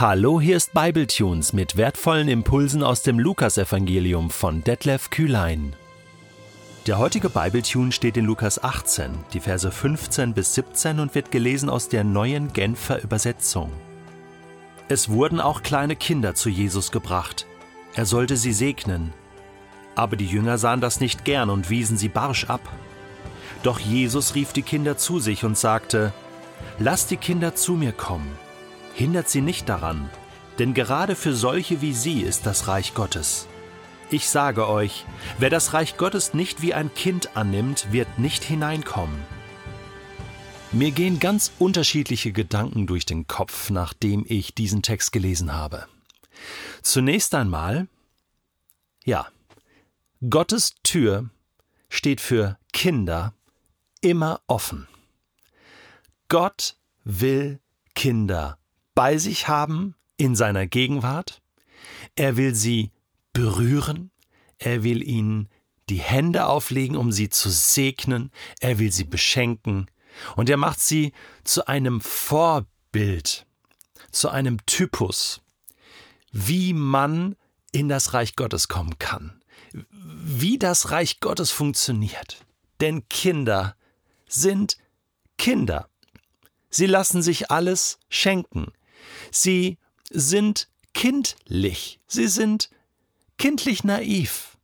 Hallo, hier ist Bibletunes mit wertvollen Impulsen aus dem Lukasevangelium von Detlef Kühlein. Der heutige Bibletune steht in Lukas 18, die Verse 15 bis 17 und wird gelesen aus der neuen Genfer Übersetzung. Es wurden auch kleine Kinder zu Jesus gebracht. Er sollte sie segnen. Aber die Jünger sahen das nicht gern und wiesen sie barsch ab. Doch Jesus rief die Kinder zu sich und sagte, Lasst die Kinder zu mir kommen hindert sie nicht daran, denn gerade für solche wie sie ist das Reich Gottes. Ich sage euch, wer das Reich Gottes nicht wie ein Kind annimmt, wird nicht hineinkommen. Mir gehen ganz unterschiedliche Gedanken durch den Kopf, nachdem ich diesen Text gelesen habe. Zunächst einmal, ja, Gottes Tür steht für Kinder immer offen. Gott will Kinder bei sich haben in seiner Gegenwart. Er will sie berühren. Er will ihnen die Hände auflegen, um sie zu segnen. Er will sie beschenken. Und er macht sie zu einem Vorbild, zu einem Typus, wie man in das Reich Gottes kommen kann, wie das Reich Gottes funktioniert. Denn Kinder sind Kinder. Sie lassen sich alles schenken. Sie sind kindlich, sie sind kindlich naiv.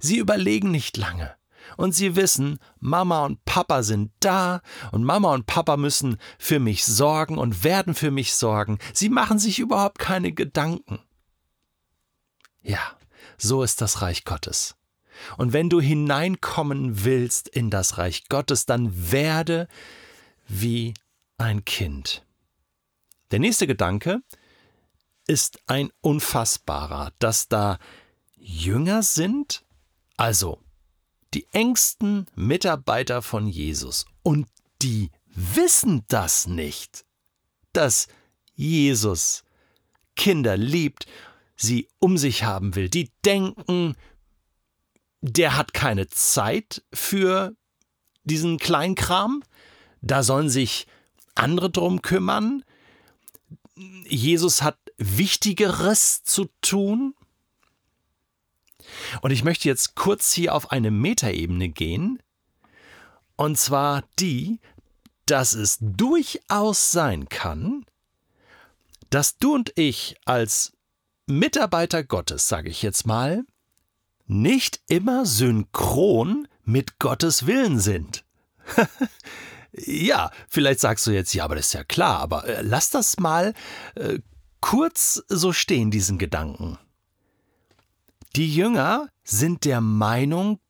Sie überlegen nicht lange. Und sie wissen, Mama und Papa sind da und Mama und Papa müssen für mich sorgen und werden für mich sorgen. Sie machen sich überhaupt keine Gedanken. Ja, so ist das Reich Gottes. Und wenn du hineinkommen willst in das Reich Gottes, dann werde wie ein Kind. Der nächste Gedanke ist ein unfassbarer, dass da Jünger sind, also die engsten Mitarbeiter von Jesus, und die wissen das nicht, dass Jesus Kinder liebt, sie um sich haben will. Die denken, der hat keine Zeit für diesen Kleinkram, da sollen sich andere drum kümmern, Jesus hat Wichtigeres zu tun. Und ich möchte jetzt kurz hier auf eine Metaebene gehen. Und zwar die, dass es durchaus sein kann, dass du und ich als Mitarbeiter Gottes, sage ich jetzt mal, nicht immer synchron mit Gottes Willen sind. Ja, vielleicht sagst du jetzt, ja, aber das ist ja klar, aber äh, lass das mal äh, kurz so stehen, diesen Gedanken. Die Jünger sind der Meinung,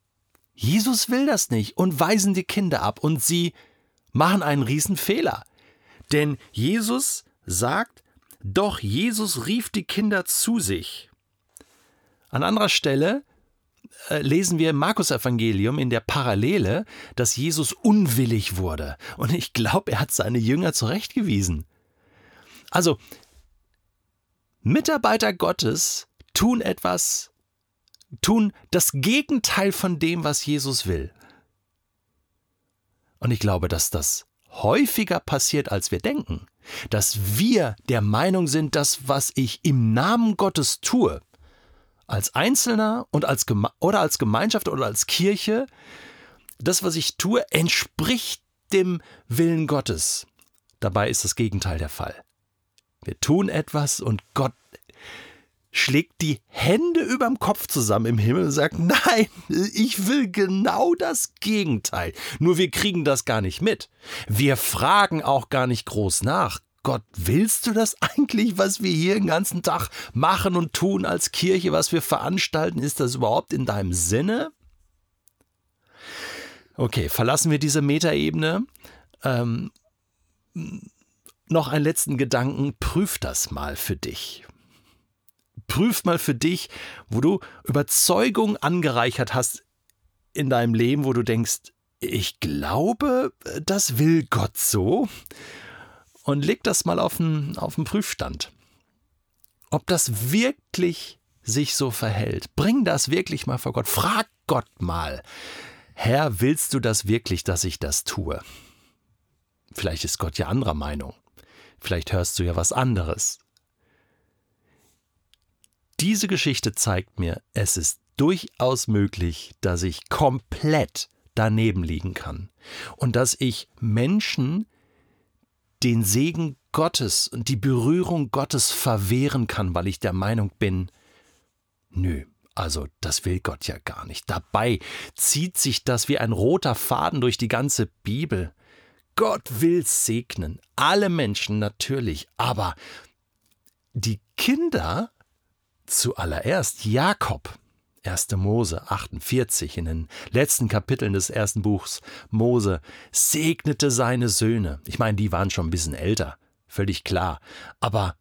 Jesus will das nicht und weisen die Kinder ab und sie machen einen Riesenfehler. Denn Jesus sagt, doch Jesus rief die Kinder zu sich. An anderer Stelle lesen wir im Markus-Evangelium in der Parallele, dass Jesus unwillig wurde. Und ich glaube, er hat seine Jünger zurechtgewiesen. Also, Mitarbeiter Gottes tun etwas, tun das Gegenteil von dem, was Jesus will. Und ich glaube, dass das häufiger passiert, als wir denken. Dass wir der Meinung sind, dass was ich im Namen Gottes tue, als Einzelner und als oder als Gemeinschaft oder als Kirche, das, was ich tue, entspricht dem Willen Gottes. Dabei ist das Gegenteil der Fall. Wir tun etwas und Gott schlägt die Hände überm Kopf zusammen im Himmel und sagt, nein, ich will genau das Gegenteil. Nur wir kriegen das gar nicht mit. Wir fragen auch gar nicht groß nach. Gott, willst du das eigentlich, was wir hier den ganzen Tag machen und tun als Kirche, was wir veranstalten? Ist das überhaupt in deinem Sinne? Okay, verlassen wir diese Metaebene. Ähm, noch einen letzten Gedanken. Prüf das mal für dich. Prüf mal für dich, wo du Überzeugung angereichert hast in deinem Leben, wo du denkst, ich glaube, das will Gott so und leg das mal auf den, auf den Prüfstand. Ob das wirklich sich so verhält. Bring das wirklich mal vor Gott. Frag Gott mal. Herr, willst du das wirklich, dass ich das tue? Vielleicht ist Gott ja anderer Meinung. Vielleicht hörst du ja was anderes. diese Geschichte zeigt mir, es ist durchaus möglich, dass ich komplett daneben liegen kann und dass ich Menschen den Segen Gottes und die Berührung Gottes verwehren kann, weil ich der Meinung bin, nö, also das will Gott ja gar nicht. Dabei zieht sich das wie ein roter Faden durch die ganze Bibel. Gott will segnen, alle Menschen natürlich, aber die Kinder zuallererst Jakob. 1. Mose 48 in den letzten Kapiteln des ersten Buchs Mose segnete seine Söhne. Ich meine, die waren schon ein bisschen älter, völlig klar. Aber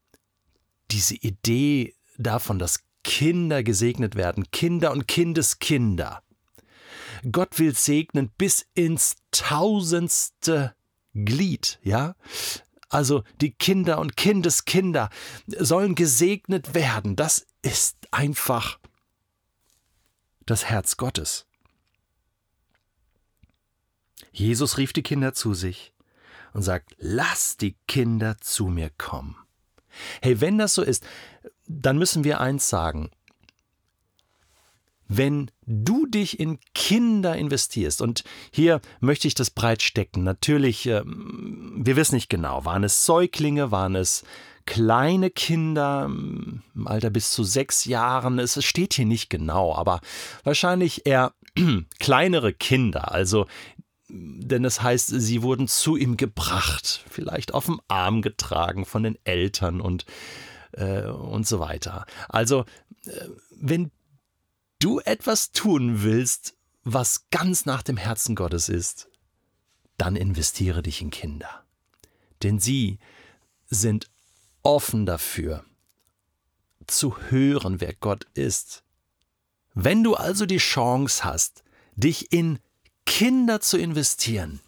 diese Idee davon, dass Kinder gesegnet werden, Kinder und Kindeskinder. Gott will segnen bis ins tausendste Glied, ja? Also die Kinder und Kindeskinder sollen gesegnet werden. Das ist einfach das Herz Gottes. Jesus rief die Kinder zu sich und sagt, lass die Kinder zu mir kommen. Hey, wenn das so ist, dann müssen wir eins sagen. Wenn du dich in Kinder investierst, und hier möchte ich das breit stecken, natürlich, äh, wir wissen nicht genau, waren es Säuglinge, waren es kleine Kinder im Alter bis zu sechs Jahren, es steht hier nicht genau, aber wahrscheinlich eher kleinere Kinder, also denn es heißt, sie wurden zu ihm gebracht, vielleicht auf dem Arm getragen von den Eltern und, äh, und so weiter. Also, äh, wenn du etwas tun willst, was ganz nach dem Herzen Gottes ist, dann investiere dich in Kinder. Denn sie sind offen dafür, zu hören, wer Gott ist. Wenn du also die Chance hast, dich in Kinder zu investieren,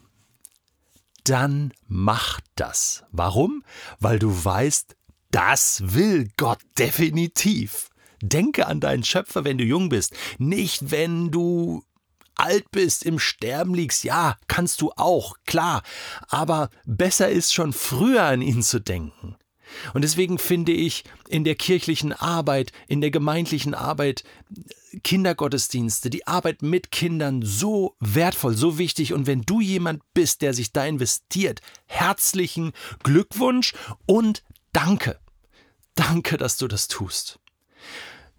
dann mach das. Warum? Weil du weißt, das will Gott definitiv. Denke an deinen Schöpfer, wenn du jung bist, nicht wenn du alt bist, im Sterben liegst. Ja, kannst du auch, klar, aber besser ist schon früher an ihn zu denken. Und deswegen finde ich in der kirchlichen Arbeit, in der gemeindlichen Arbeit, Kindergottesdienste, die Arbeit mit Kindern so wertvoll, so wichtig. Und wenn du jemand bist, der sich da investiert, herzlichen Glückwunsch und danke. Danke, dass du das tust.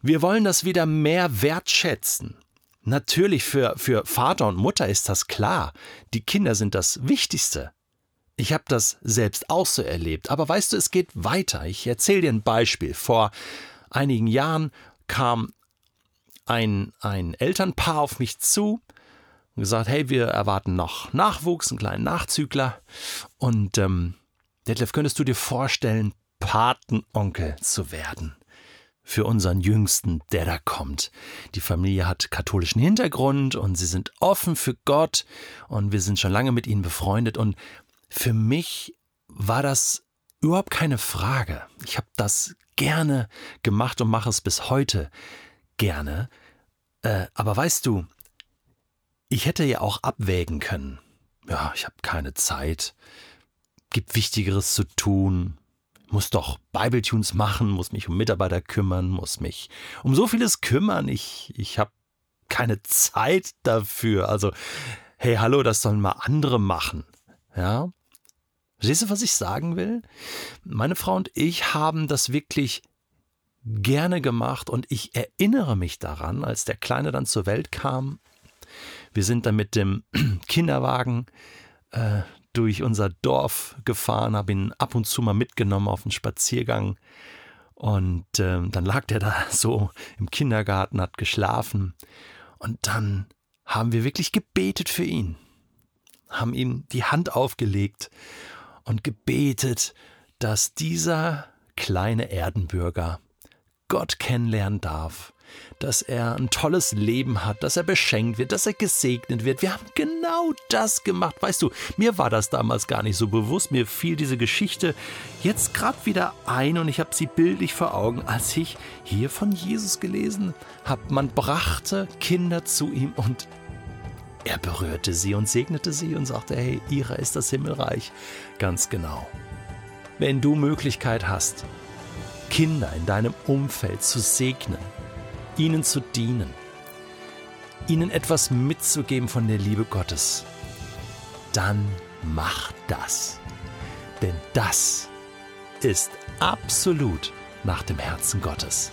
Wir wollen das wieder mehr wertschätzen. Natürlich für, für Vater und Mutter ist das klar. Die Kinder sind das Wichtigste. Ich habe das selbst auch so erlebt. Aber weißt du, es geht weiter. Ich erzähle dir ein Beispiel. Vor einigen Jahren kam ein, ein Elternpaar auf mich zu und gesagt, hey, wir erwarten noch Nachwuchs, einen kleinen Nachzügler. Und ähm, Detlef, könntest du dir vorstellen, Patenonkel zu werden? für unseren Jüngsten, der da kommt. Die Familie hat katholischen Hintergrund und sie sind offen für Gott und wir sind schon lange mit ihnen befreundet und für mich war das überhaupt keine Frage. Ich habe das gerne gemacht und mache es bis heute gerne. Äh, aber weißt du, ich hätte ja auch abwägen können. Ja, ich habe keine Zeit, gibt Wichtigeres zu tun, muss doch Bibletunes machen, muss mich um Mitarbeiter kümmern, muss mich um so vieles kümmern. Ich, ich habe keine Zeit dafür. Also, hey, hallo, das sollen mal andere machen. Ja, Verstehst du, was ich sagen will? Meine Frau und ich haben das wirklich gerne gemacht und ich erinnere mich daran, als der Kleine dann zur Welt kam. Wir sind dann mit dem Kinderwagen äh, durch unser Dorf gefahren, habe ihn ab und zu mal mitgenommen auf einen Spaziergang. Und äh, dann lag der da so im Kindergarten, hat geschlafen. Und dann haben wir wirklich gebetet für ihn, haben ihm die Hand aufgelegt und gebetet, dass dieser kleine Erdenbürger Gott kennenlernen darf, dass er ein tolles Leben hat, dass er beschenkt wird, dass er gesegnet wird. Wir haben genau das gemacht. Weißt du, mir war das damals gar nicht so bewusst. Mir fiel diese Geschichte jetzt gerade wieder ein und ich habe sie bildlich vor Augen, als ich hier von Jesus gelesen habe. Man brachte Kinder zu ihm und er berührte sie und segnete sie und sagte, hey, ihrer ist das Himmelreich. Ganz genau. Wenn du Möglichkeit hast, Kinder in deinem Umfeld zu segnen, ihnen zu dienen, ihnen etwas mitzugeben von der Liebe Gottes, dann mach das. Denn das ist absolut nach dem Herzen Gottes.